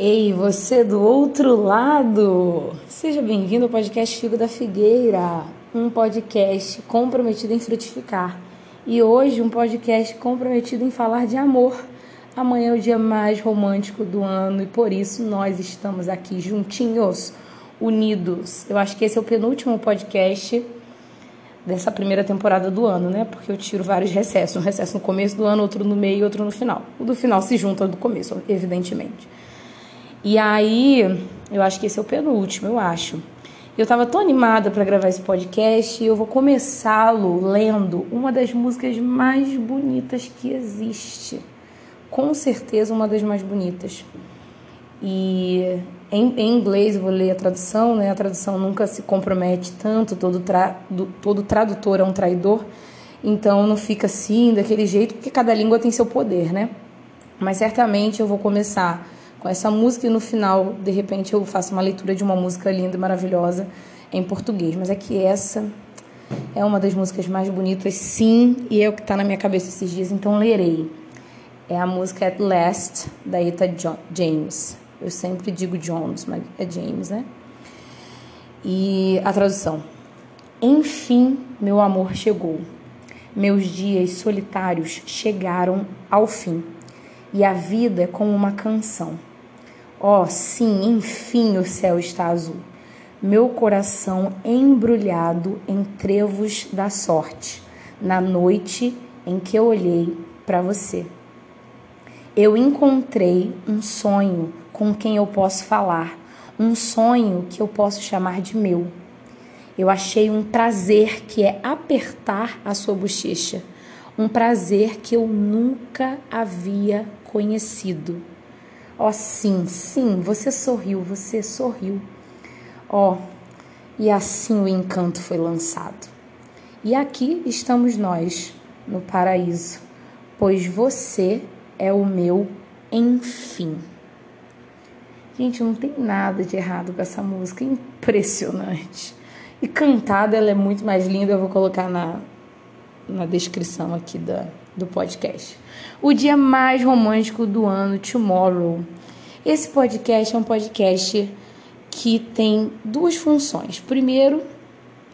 Ei, você do outro lado! Seja bem-vindo ao podcast Figo da Figueira, um podcast comprometido em frutificar. E hoje um podcast comprometido em falar de amor. Amanhã é o dia mais romântico do ano e por isso nós estamos aqui juntinhos, unidos. Eu acho que esse é o penúltimo podcast dessa primeira temporada do ano, né? Porque eu tiro vários recessos, um recesso no começo do ano, outro no meio e outro no final. O do final se junta ao do começo, evidentemente. E aí, eu acho que esse é o penúltimo, eu acho. Eu estava tão animada para gravar esse podcast e eu vou começá-lo lendo uma das músicas mais bonitas que existe. Com certeza, uma das mais bonitas. E em, em inglês, eu vou ler a tradução, né? A tradução nunca se compromete tanto, todo, tra, do, todo tradutor é um traidor. Então, não fica assim, daquele jeito, porque cada língua tem seu poder, né? Mas certamente eu vou começar com essa música e no final, de repente, eu faço uma leitura de uma música linda e maravilhosa em português. Mas é que essa é uma das músicas mais bonitas, sim, e é o que está na minha cabeça esses dias, então lerei. É a música At Last, da Eta James. Eu sempre digo Jones, mas é James, né? E a tradução. Enfim, meu amor chegou. Meus dias solitários chegaram ao fim. E a vida é como uma canção oh, sim, enfim o céu está azul. Meu coração embrulhado em trevos da sorte, na noite em que eu olhei para você. Eu encontrei um sonho com quem eu posso falar, um sonho que eu posso chamar de meu. Eu achei um prazer que é apertar a sua bochecha, um prazer que eu nunca havia conhecido. Ó, oh, sim, sim, você sorriu, você sorriu. Ó, oh, e assim o encanto foi lançado. E aqui estamos nós, no paraíso, pois você é o meu enfim. Gente, não tem nada de errado com essa música, impressionante. E cantada ela é muito mais linda, eu vou colocar na, na descrição aqui da, do podcast. O dia mais romântico do ano, Tomorrow. Esse podcast é um podcast que tem duas funções. Primeiro,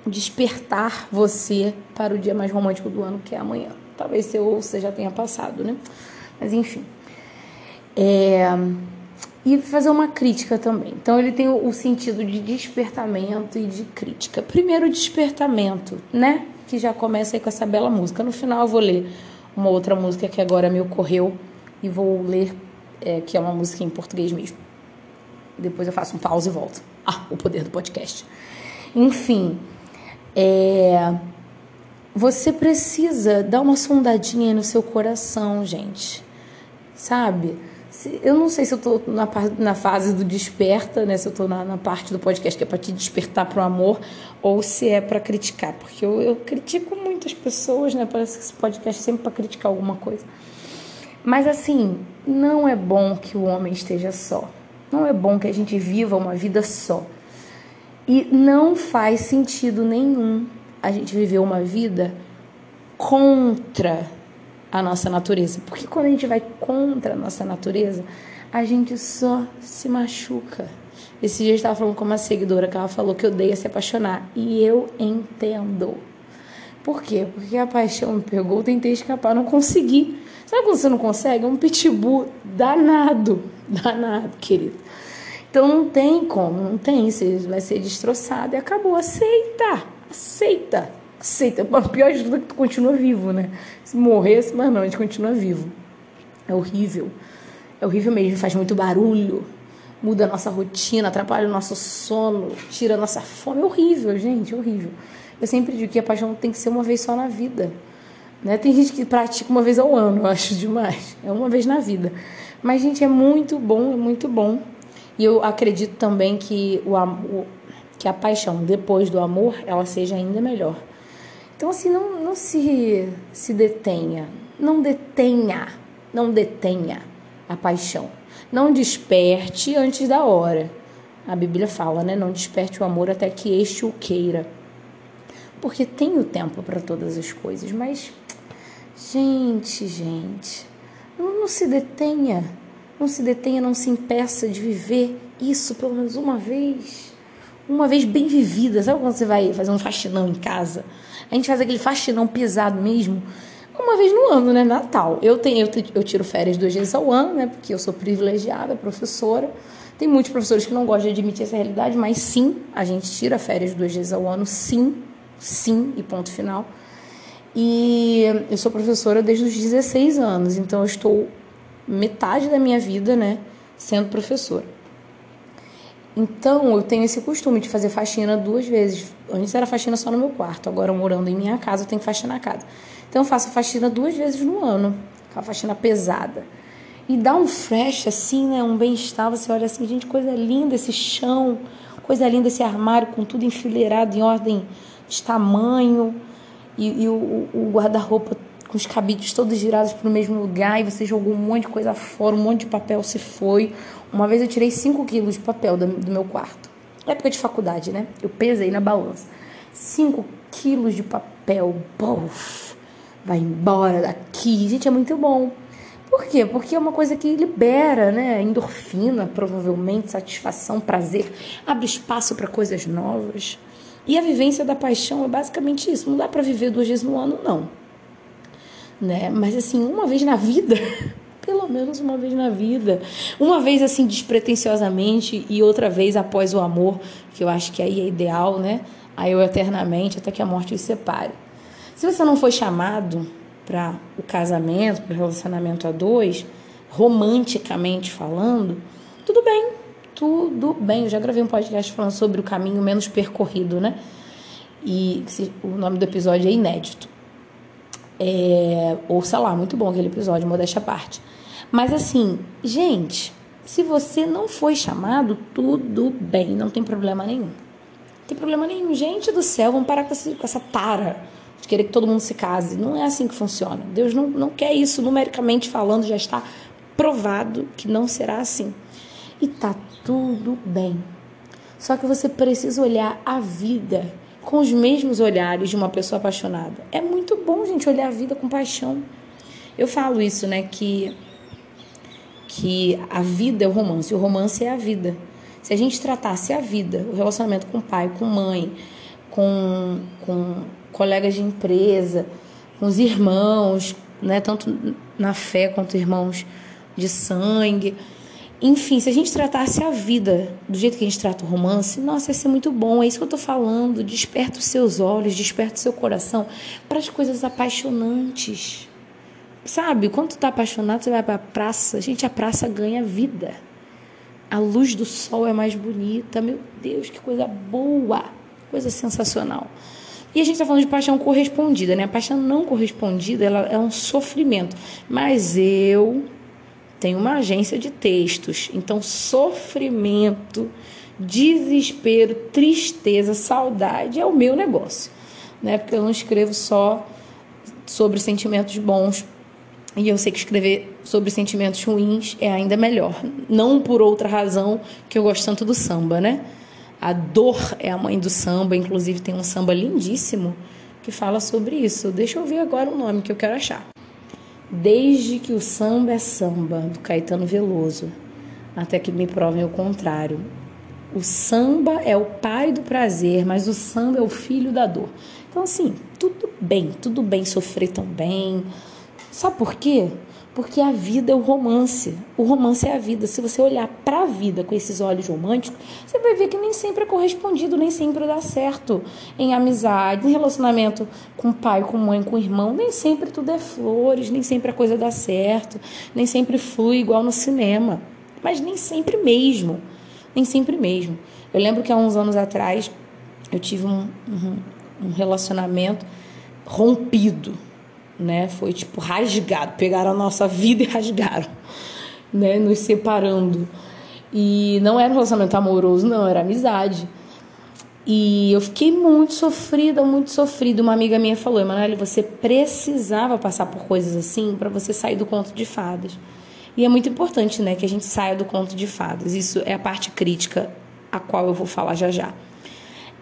despertar você para o dia mais romântico do ano, que é amanhã. Talvez você ouça já tenha passado, né? Mas enfim. É... E fazer uma crítica também. Então ele tem o sentido de despertamento e de crítica. Primeiro, despertamento, né? Que já começa aí com essa bela música. No final eu vou ler uma outra música que agora me ocorreu e vou ler, é, que é uma música em português mesmo. Depois eu faço um pause e volto. Ah, o poder do podcast. Enfim, é, você precisa dar uma sondadinha no seu coração, gente. Sabe? Eu não sei se eu tô na, na fase do desperta, né? Se eu tô na, na parte do podcast que é para te despertar pro amor, ou se é para criticar. Porque eu, eu critico muitas pessoas, né? Parece que esse podcast é sempre para criticar alguma coisa. Mas assim, não é bom que o homem esteja só. Não é bom que a gente viva uma vida só. E não faz sentido nenhum a gente viver uma vida contra a nossa natureza. Porque quando a gente vai contra a nossa natureza, a gente só se machuca. Esse dia eu estava falando com uma seguidora que ela falou que odeia se apaixonar. E eu entendo. Por quê? Porque a paixão me pegou, tentei escapar, não consegui. Sabe quando você não consegue? É um pitbull danado. Danado, querido. Então não tem como, não tem. Você vai ser destroçado e acabou. Aceita, aceita aceita. O pior de tudo é que tu continua vivo, né? Se morresse, mas não, a gente continua vivo. É horrível. É horrível mesmo, faz muito barulho, muda a nossa rotina, atrapalha o nosso sono, tira a nossa fome. É horrível, gente, é horrível. Eu sempre digo que a paixão tem que ser uma vez só na vida. Né? Tem gente que pratica uma vez ao ano, eu acho demais. É uma vez na vida. Mas, gente, é muito bom, é muito bom. E eu acredito também que, o, que a paixão depois do amor, ela seja ainda melhor. Então, assim, não, não se, se detenha, não detenha, não detenha a paixão. Não desperte antes da hora. A Bíblia fala, né? Não desperte o amor até que este o queira. Porque tem o tempo para todas as coisas, mas, gente, gente, não, não se detenha. Não se detenha, não se impeça de viver isso pelo menos uma vez. Uma vez bem vivida. Sabe quando você vai fazer um faxinão em casa? A gente faz aquele faxinão pesado mesmo. Uma vez no ano, né? Natal. Eu, tenho, eu, eu tiro férias duas vezes ao ano, né? Porque eu sou privilegiada, professora. Tem muitos professores que não gostam de admitir essa realidade, mas sim, a gente tira férias duas vezes ao ano, sim, sim, e ponto final. E eu sou professora desde os 16 anos, então eu estou metade da minha vida, né, sendo professora. Então eu tenho esse costume de fazer faxina duas vezes. Antes era faxina só no meu quarto, agora morando em minha casa eu tenho que faxinar a casa. Então eu faço faxina duas vezes no ano, aquela faxina pesada. E dá um fresh assim, né, um bem-estar, você olha assim, gente, coisa linda esse chão, coisa linda esse armário com tudo enfileirado em ordem de tamanho e, e o, o guarda-roupa com os cabides todos girados para o mesmo lugar e você jogou um monte de coisa fora, um monte de papel se foi. Uma vez eu tirei 5 quilos de papel do, meu quarto. Época de faculdade, né? Eu pesei na balança. 5 quilos de papel, bof, vai embora daqui. Gente, é muito bom. Por quê? Porque é uma coisa que libera, né? Endorfina, provavelmente, satisfação, prazer, abre espaço para coisas novas. E a vivência da paixão é basicamente isso. Não dá para viver duas vezes no ano, não. Né? Mas assim, uma vez na vida, pelo menos uma vez na vida. Uma vez assim despretensiosamente e outra vez após o amor, que eu acho que aí é ideal, né? Aí eu eternamente até que a morte os separe. Se você não foi chamado para o casamento, para o relacionamento a dois, romanticamente falando, tudo bem, tudo bem. Eu já gravei um podcast falando sobre o caminho menos percorrido, né? E o nome do episódio é inédito. É, lá, muito bom aquele episódio, modéstia à parte. Mas assim, gente, se você não foi chamado, tudo bem, não tem problema nenhum. Não tem problema nenhum. Gente do céu, vamos parar com essa, tara de querer que todo mundo se case. Não é assim que funciona. Deus não, não quer isso, numericamente falando, já está provado que não será assim. E tá tudo bem. Só que você precisa olhar a vida com os mesmos olhares de uma pessoa apaixonada. É muito bom, gente, olhar a vida com paixão. Eu falo isso, né, que que a vida é o romance, o romance é a vida. Se a gente tratasse a vida, o relacionamento com pai, com mãe, com, com colegas de empresa, com os irmãos, né, tanto na fé quanto irmãos de sangue, enfim, se a gente tratasse a vida do jeito que a gente trata o romance, nossa, ia ser muito bom. É isso que eu tô falando. Desperta os seus olhos, desperta o seu coração para as coisas apaixonantes. Sabe, quando tu tá apaixonado, você vai pra praça. Gente, a praça ganha vida. A luz do sol é mais bonita. Meu Deus, que coisa boa. Coisa sensacional. E a gente está falando de paixão correspondida, né? A paixão não correspondida, ela é um sofrimento. Mas eu tem uma agência de textos. Então, sofrimento, desespero, tristeza, saudade é o meu negócio, né? Porque eu não escrevo só sobre sentimentos bons. E eu sei que escrever sobre sentimentos ruins é ainda melhor. Não por outra razão que eu gosto tanto do samba, né? A dor é a mãe do samba, inclusive tem um samba lindíssimo que fala sobre isso. Deixa eu ver agora o nome que eu quero achar. Desde que o samba é samba, do Caetano Veloso, até que me provem o contrário. O samba é o pai do prazer, mas o samba é o filho da dor. Então, assim, tudo bem, tudo bem sofrer também. Sabe por quê? Porque a vida é o romance. O romance é a vida. Se você olhar para a vida com esses olhos românticos, você vai ver que nem sempre é correspondido, nem sempre dá certo. Em amizade, em relacionamento com pai, com mãe, com irmão, nem sempre tudo é flores, nem sempre a coisa dá certo, nem sempre flui igual no cinema. Mas nem sempre mesmo. Nem sempre mesmo. Eu lembro que há uns anos atrás eu tive um, um, um relacionamento rompido né? Foi tipo rasgado, pegaram a nossa vida e rasgaram, né? Nos separando. E não era um relacionamento amoroso, não, era amizade. E eu fiquei muito sofrida, muito sofrida. Uma amiga minha falou: Emanuele, você precisava passar por coisas assim para você sair do conto de fadas. E é muito importante, né, que a gente saia do conto de fadas. Isso é a parte crítica a qual eu vou falar já já.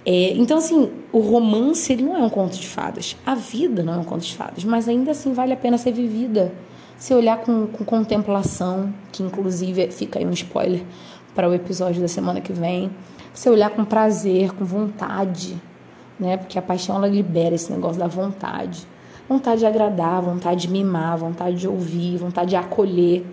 É, então, assim, o romance ele não é um conto de fadas. A vida não é um conto de fadas, mas ainda assim vale a pena ser vivida. Você olhar com, com contemplação, que inclusive fica aí um spoiler para o episódio da semana que vem. Você olhar com prazer, com vontade, né? Porque a paixão ela libera esse negócio da vontade. Vontade de agradar, vontade de mimar, vontade de ouvir, vontade de acolher.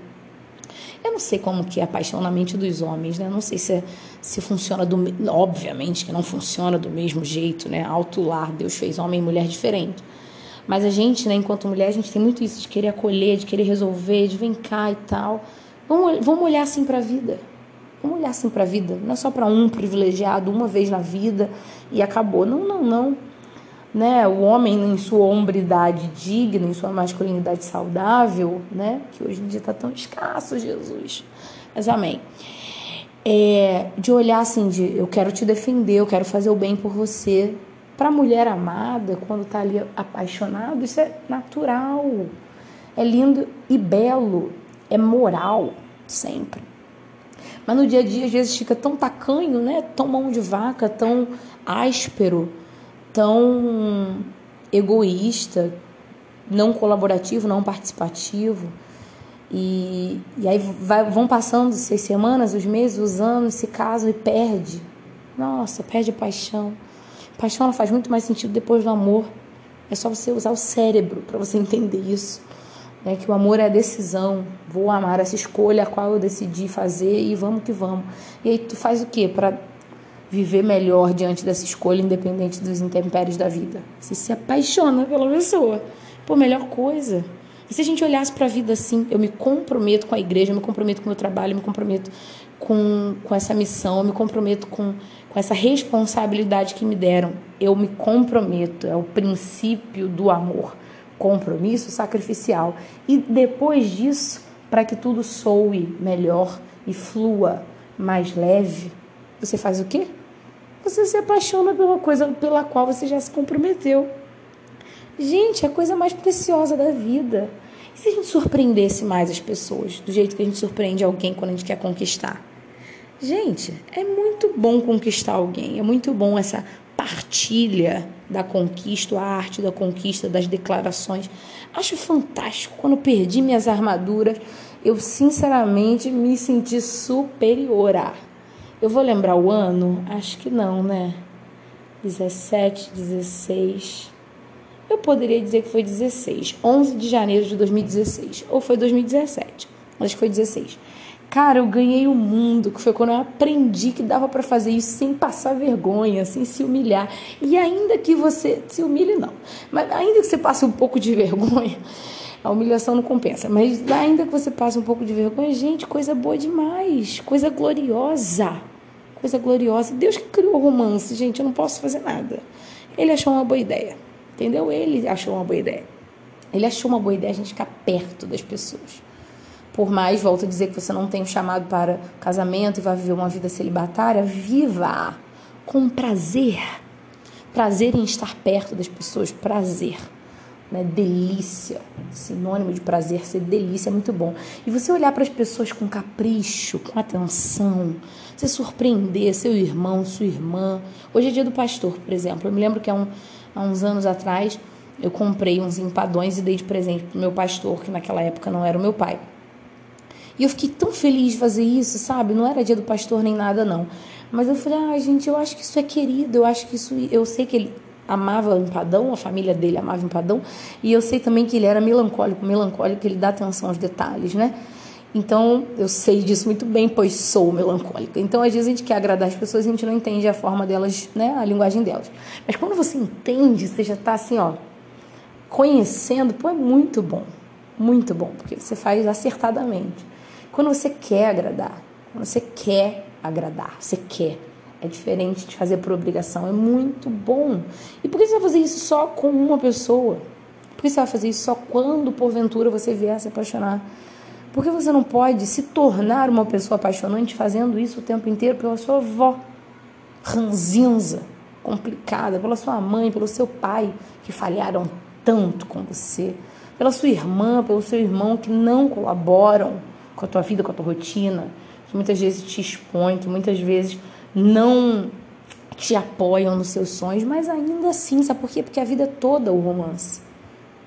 Eu não sei como que é a paixão na mente dos homens, né? Não sei se, é, se funciona do... Obviamente que não funciona do mesmo jeito, né? Alto lar, Deus fez homem e mulher diferente. Mas a gente, né, enquanto mulher, a gente tem muito isso de querer acolher, de querer resolver, de vem cá e tal. Vamos, vamos olhar assim para a vida. Vamos olhar assim para a vida. Não é só para um privilegiado uma vez na vida e acabou. Não, não, não. Né? O homem em sua hombridade digna, em sua masculinidade saudável, né? Que hoje em dia está tão escasso, Jesus. Mas amém. É, de olhar assim, de eu quero te defender, eu quero fazer o bem por você. Para a mulher amada, quando está ali apaixonado, isso é natural, é lindo e belo, é moral sempre. Mas no dia a dia, às vezes, fica tão tacanho, né? Tão mão de vaca, tão áspero, tão egoísta, não colaborativo, não participativo. E, e aí vai, vão passando as semanas, os meses, os anos, se casam e perde. Nossa, perde a paixão. Paixão ela faz muito mais sentido depois do amor. É só você usar o cérebro para você entender isso né, que o amor é a decisão, vou amar essa escolha a qual eu decidi fazer e vamos que vamos. E aí tu faz o que para viver melhor diante dessa escolha, independente dos intempéries da vida? Você se apaixona pela pessoa, por melhor coisa. E se a gente olhasse para a vida assim, eu me comprometo com a igreja, eu me comprometo com o meu trabalho, eu me comprometo com, com essa missão, eu me comprometo com, com essa responsabilidade que me deram. Eu me comprometo, é o princípio do amor compromisso sacrificial. E depois disso, para que tudo soe melhor e flua mais leve, você faz o quê? Você se apaixona pela coisa pela qual você já se comprometeu. Gente, é a coisa mais preciosa da vida. E se a gente surpreendesse mais as pessoas, do jeito que a gente surpreende alguém quando a gente quer conquistar? Gente, é muito bom conquistar alguém, é muito bom essa partilha da conquista, a arte da conquista, das declarações. Acho fantástico. Quando perdi minhas armaduras, eu sinceramente me senti superior a. Eu vou lembrar o ano? Acho que não, né? 17, 16. Eu poderia dizer que foi 16. 11 de janeiro de 2016. Ou foi 2017. Acho que foi 16. Cara, eu ganhei o mundo, que foi quando eu aprendi que dava para fazer isso sem passar vergonha, sem se humilhar. E ainda que você se humilhe, não, mas ainda que você passe um pouco de vergonha, a humilhação não compensa, mas ainda que você passe um pouco de vergonha, gente, coisa boa demais, coisa gloriosa, coisa gloriosa. Deus que criou o romance, gente, eu não posso fazer nada. Ele achou uma boa ideia, entendeu? Ele achou uma boa ideia. Ele achou uma boa ideia a gente ficar perto das pessoas. Por mais, volto a dizer, que você não tem um chamado para casamento e vai viver uma vida celibatária, viva com prazer. Prazer em estar perto das pessoas, prazer. Né? Delícia, sinônimo de prazer, ser delícia é muito bom. E você olhar para as pessoas com capricho, com atenção, você surpreender seu irmão, sua irmã. Hoje é dia do pastor, por exemplo. Eu me lembro que há, um, há uns anos atrás eu comprei uns empadões e dei de presente para o meu pastor, que naquela época não era o meu pai. E eu fiquei tão feliz de fazer isso, sabe? Não era dia do pastor nem nada, não. Mas eu falei, ah, gente, eu acho que isso é querido, eu acho que isso. Eu sei que ele amava empadão, a família dele amava empadão, e eu sei também que ele era melancólico, melancólico, ele dá atenção aos detalhes, né? Então, eu sei disso muito bem, pois sou melancólica. Então, às vezes a gente quer agradar as pessoas e a gente não entende a forma delas, né, a linguagem delas. Mas quando você entende, você já está assim, ó, conhecendo, pô, é muito bom. Muito bom, porque você faz acertadamente. Quando você quer agradar, quando você quer agradar, você quer. É diferente de fazer por obrigação, é muito bom. E por que você vai fazer isso só com uma pessoa? Por que você vai fazer isso só quando, porventura, você vier a se apaixonar? Por que você não pode se tornar uma pessoa apaixonante fazendo isso o tempo inteiro pela sua avó, ranzinza, complicada, pela sua mãe, pelo seu pai, que falharam tanto com você, pela sua irmã, pelo seu irmão que não colaboram com a tua vida, com a tua rotina, que muitas vezes te expõe, que muitas vezes não te apoiam nos seus sonhos, mas ainda assim, sabe por quê? Porque a vida é toda o romance.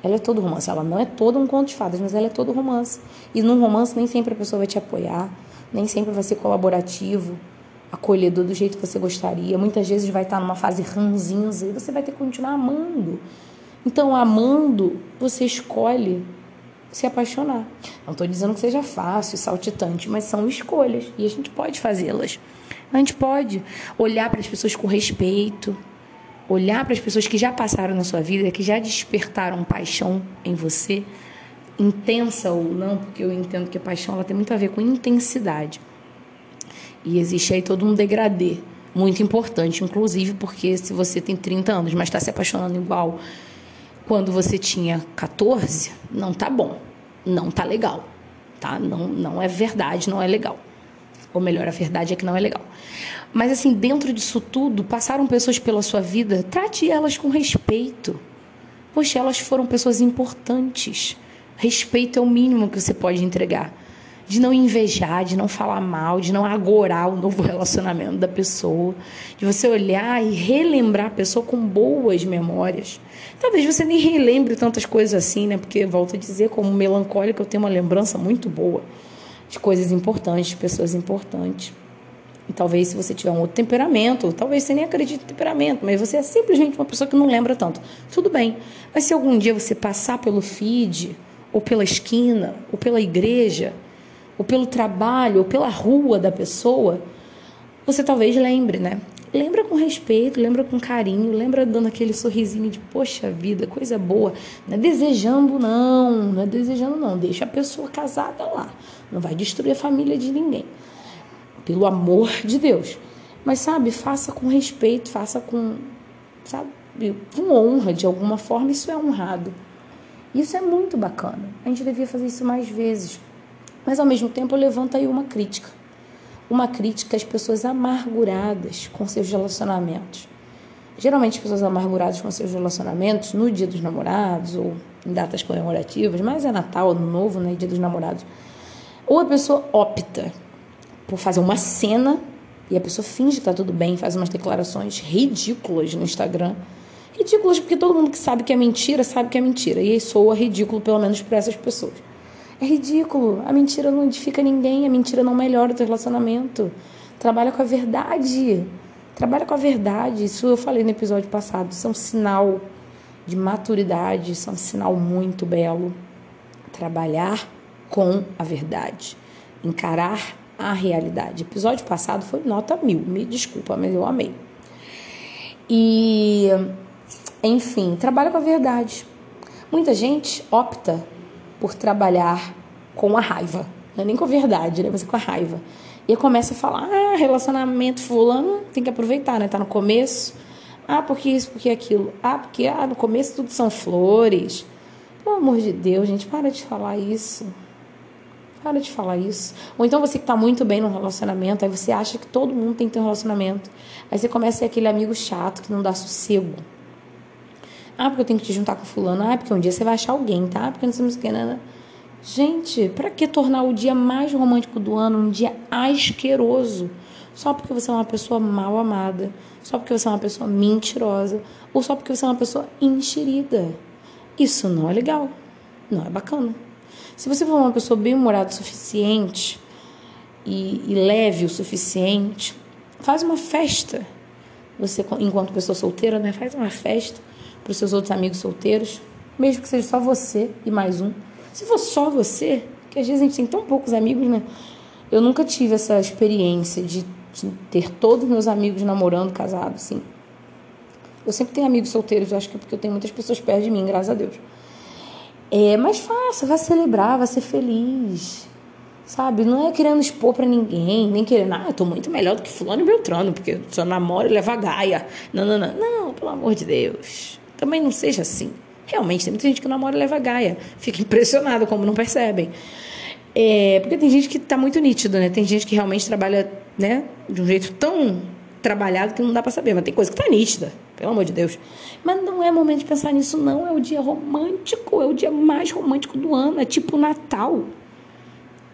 Ela é todo romance. Ela não é todo um conto de fadas, mas ela é todo romance. E num romance nem sempre a pessoa vai te apoiar, nem sempre vai ser colaborativo, acolhedor do jeito que você gostaria. Muitas vezes vai estar numa fase ranzinza e você vai ter que continuar amando. Então, amando, você escolhe se apaixonar. Não estou dizendo que seja fácil, saltitante, mas são escolhas e a gente pode fazê-las. A gente pode olhar para as pessoas com respeito, olhar para as pessoas que já passaram na sua vida, que já despertaram paixão em você, intensa ou não, porque eu entendo que a paixão ela tem muito a ver com intensidade. E existe aí todo um degradê muito importante, inclusive porque se você tem 30 anos, mas está se apaixonando igual quando você tinha 14, não tá bom, não tá legal, tá? Não, não é verdade, não é legal. Ou melhor, a verdade é que não é legal. Mas assim, dentro disso tudo, passaram pessoas pela sua vida, trate elas com respeito. Poxa, elas foram pessoas importantes. Respeito é o mínimo que você pode entregar de não invejar, de não falar mal, de não agorar o novo relacionamento da pessoa, de você olhar e relembrar a pessoa com boas memórias. Talvez você nem relembre tantas coisas assim, né? Porque, volto a dizer, como melancólica, eu tenho uma lembrança muito boa de coisas importantes, de pessoas importantes. E talvez se você tiver um outro temperamento, talvez você nem acredite em temperamento, mas você é simplesmente uma pessoa que não lembra tanto. Tudo bem. Mas se algum dia você passar pelo feed, ou pela esquina, ou pela igreja, ou pelo trabalho, ou pela rua da pessoa, você talvez lembre, né? Lembra com respeito, lembra com carinho, lembra dando aquele sorrisinho de poxa vida, coisa boa. Não é desejando, não, não é desejando, não. Deixa a pessoa casada lá. Não vai destruir a família de ninguém. Pelo amor de Deus. Mas sabe, faça com respeito, faça com, sabe, com honra de alguma forma. Isso é honrado. Isso é muito bacana. A gente devia fazer isso mais vezes. Mas ao mesmo tempo levanta aí uma crítica. Uma crítica às pessoas amarguradas com seus relacionamentos. Geralmente as pessoas amarguradas com seus relacionamentos no dia dos namorados ou em datas comemorativas, mas é Natal, Ano Novo, né, dia dos namorados. Ou a pessoa opta por fazer uma cena e a pessoa finge que tá tudo bem, faz umas declarações ridículas no Instagram. Ridículas porque todo mundo que sabe que é mentira, sabe que é mentira. E aí soa ridículo, pelo menos para essas pessoas. É ridículo. A mentira não edifica ninguém, a mentira não melhora o teu relacionamento. Trabalha com a verdade. Trabalha com a verdade. Isso eu falei no episódio passado. Isso é um sinal de maturidade, isso é um sinal muito belo. Trabalhar com a verdade. Encarar a realidade. episódio passado foi nota mil. Me desculpa, mas eu amei. E, enfim, trabalha com a verdade. Muita gente opta por trabalhar com a raiva. Não é nem com a verdade, né? Mas com a raiva. E começa a falar, ah, relacionamento fulano tem que aproveitar, né? Tá no começo. Ah, porque isso, porque aquilo. Ah, porque ah, no começo tudo são flores. Pelo amor de Deus, gente, para de falar isso. Para de falar isso. Ou então você que está muito bem no relacionamento, aí você acha que todo mundo tem que ter um relacionamento. Aí você começa a ser aquele amigo chato que não dá sossego. Ah, porque eu tenho que te juntar com fulano. Ah, porque um dia você vai achar alguém, tá? Porque não sei o que, né? Gente, para que tornar o dia mais romântico do ano um dia asqueroso? Só porque você é uma pessoa mal amada, só porque você é uma pessoa mentirosa, ou só porque você é uma pessoa enxerida. Isso não é legal, não é bacana. Se você for uma pessoa bem-humorada o suficiente e, e leve o suficiente, faz uma festa. Você, enquanto pessoa solteira, né, faz uma festa para os seus outros amigos solteiros, mesmo que seja só você e mais um. Se for só você, que às vezes a gente tem tão poucos amigos, né? Eu nunca tive essa experiência de, de ter todos meus amigos namorando, casados, assim. Eu sempre tenho amigos solteiros, eu acho que é porque eu tenho muitas pessoas perto de mim, graças a Deus. É, mas faça, vai celebrar, vai ser feliz. Sabe? Não é querendo expor para ninguém, nem querendo, ah, eu tô muito melhor do que fulano e Beltrano, porque só namoro e leva gaia. Não, não, não. Não, pelo amor de Deus. Também não seja assim. Realmente, tem muita gente que namora e leva gaia. Fica impressionado como não percebem. É, porque tem gente que está muito nítido, né? Tem gente que realmente trabalha, né, de um jeito tão trabalhado que não dá para saber, mas tem coisa que está nítida, pelo amor de Deus. Mas não é momento de pensar nisso, não. É o dia romântico, é o dia mais romântico do ano, é tipo Natal.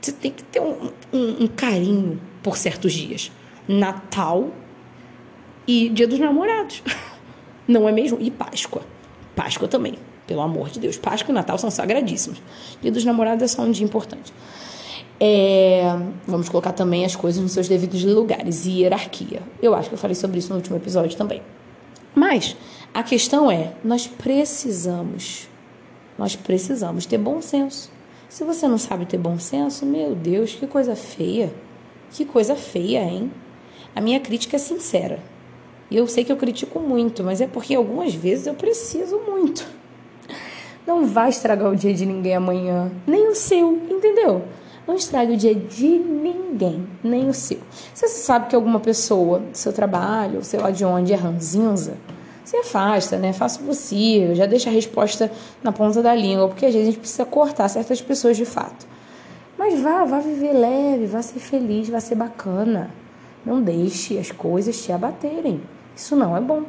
Você tem que ter um, um, um carinho por certos dias. Natal e Dia dos Namorados. Não é mesmo? E Páscoa. Páscoa também. Pelo amor de Deus. Páscoa e Natal são sagradíssimos. Dia dos namorados é só um dia importante. É, vamos colocar também as coisas nos seus devidos lugares e hierarquia. Eu acho que eu falei sobre isso no último episódio também. Mas a questão é, nós precisamos, nós precisamos ter bom senso. Se você não sabe ter bom senso, meu Deus, que coisa feia. Que coisa feia, hein? A minha crítica é sincera. E eu sei que eu critico muito, mas é porque algumas vezes eu preciso muito. Não vai estragar o dia de ninguém amanhã, nem o seu, entendeu? Não estrague o dia de ninguém, nem o seu. Se você sabe que alguma pessoa do seu trabalho, sei lá de onde, é ranzinza, se afasta, né? Faça o possível, já deixa a resposta na ponta da língua, porque às vezes a gente precisa cortar certas pessoas de fato. Mas vá, vá viver leve, vá ser feliz, vá ser bacana. Não deixe as coisas te abaterem. Isso não é bom.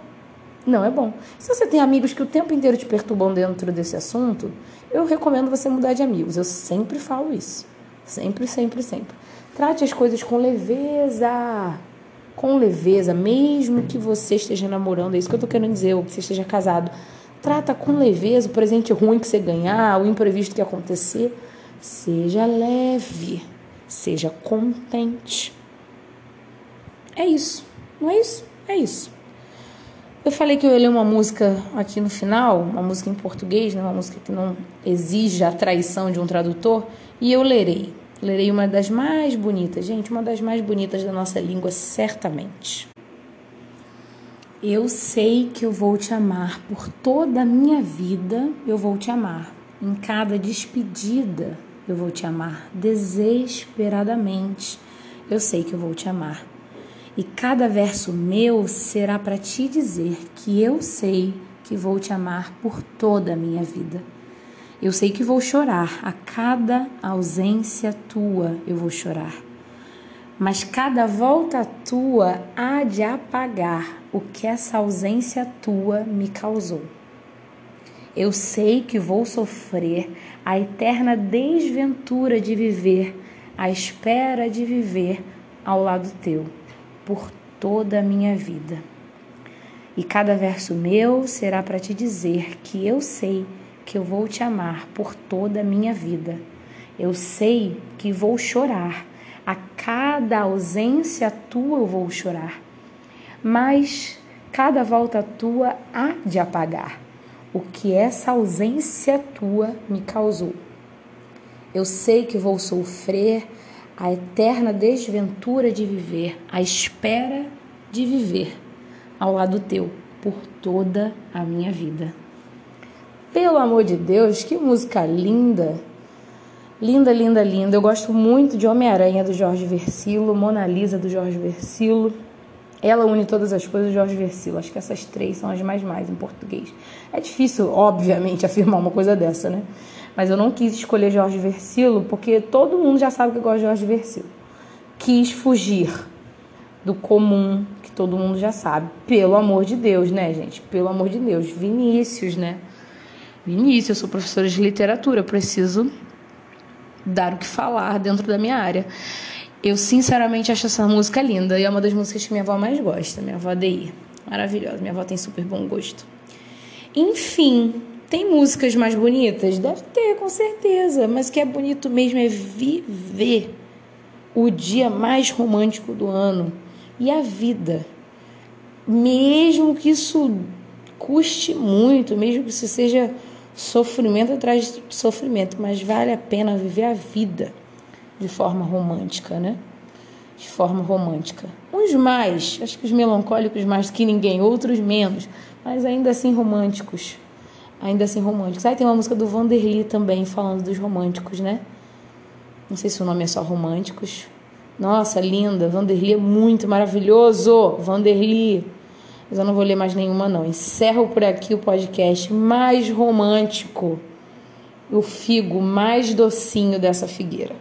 Não é bom. Se você tem amigos que o tempo inteiro te perturbam dentro desse assunto, eu recomendo você mudar de amigos. Eu sempre falo isso. Sempre, sempre, sempre. Trate as coisas com leveza. Com leveza, mesmo que você esteja namorando, é isso que eu tô querendo dizer, ou que você esteja casado. Trata com leveza o presente ruim que você ganhar, o imprevisto que acontecer. Seja leve, seja contente. É isso, não é isso? É isso. Eu falei que eu ia ler uma música aqui no final, uma música em português, né? uma música que não exige a traição de um tradutor, e eu lerei. Lerei uma das mais bonitas, gente, uma das mais bonitas da nossa língua, certamente. Eu sei que eu vou te amar por toda a minha vida, eu vou te amar. Em cada despedida, eu vou te amar desesperadamente. Eu sei que eu vou te amar. E cada verso meu será para te dizer que eu sei que vou te amar por toda a minha vida. Eu sei que vou chorar, a cada ausência tua eu vou chorar. Mas cada volta tua há de apagar o que essa ausência tua me causou. Eu sei que vou sofrer a eterna desventura de viver, à espera de viver ao lado teu, por toda a minha vida. E cada verso meu será para te dizer que eu sei que eu vou te amar por toda a minha vida. Eu sei que vou chorar, a cada ausência tua eu vou chorar, mas cada volta tua há de apagar o que essa ausência tua me causou. Eu sei que vou sofrer a eterna desventura de viver, a espera de viver ao lado teu por toda a minha vida. Pelo amor de Deus, que música linda! Linda, linda, linda. Eu gosto muito de Homem-Aranha do Jorge Versilo, Mona Lisa do Jorge Versilo. Ela une todas as coisas, Jorge Versilo. Acho que essas três são as mais mais em português. É difícil, obviamente, afirmar uma coisa dessa, né? Mas eu não quis escolher Jorge Versilo porque todo mundo já sabe que eu gosto de Jorge Versilo. Quis fugir do comum, que todo mundo já sabe. Pelo amor de Deus, né, gente? Pelo amor de Deus. Vinícius, né? Vinícius, eu sou professora de literatura, preciso dar o que falar dentro da minha área. Eu sinceramente acho essa música linda e é uma das músicas que minha avó mais gosta, minha avó Dei. Maravilhosa, minha avó tem super bom gosto. Enfim, tem músicas mais bonitas? Deve ter, com certeza, mas o que é bonito mesmo é viver o dia mais romântico do ano e a vida. Mesmo que isso custe muito, mesmo que isso seja sofrimento atrás de sofrimento, mas vale a pena viver a vida de forma romântica, né? De forma romântica. Uns mais, acho que os melancólicos mais que ninguém, outros menos, mas ainda assim românticos. Ainda assim românticos. Aí tem uma música do Vanderly também falando dos românticos, né? Não sei se o nome é só românticos. Nossa, linda. Vanderly é muito maravilhoso. Vanderly. Mas eu não vou ler mais nenhuma, não. Encerro por aqui o podcast mais romântico. O figo mais docinho dessa figueira.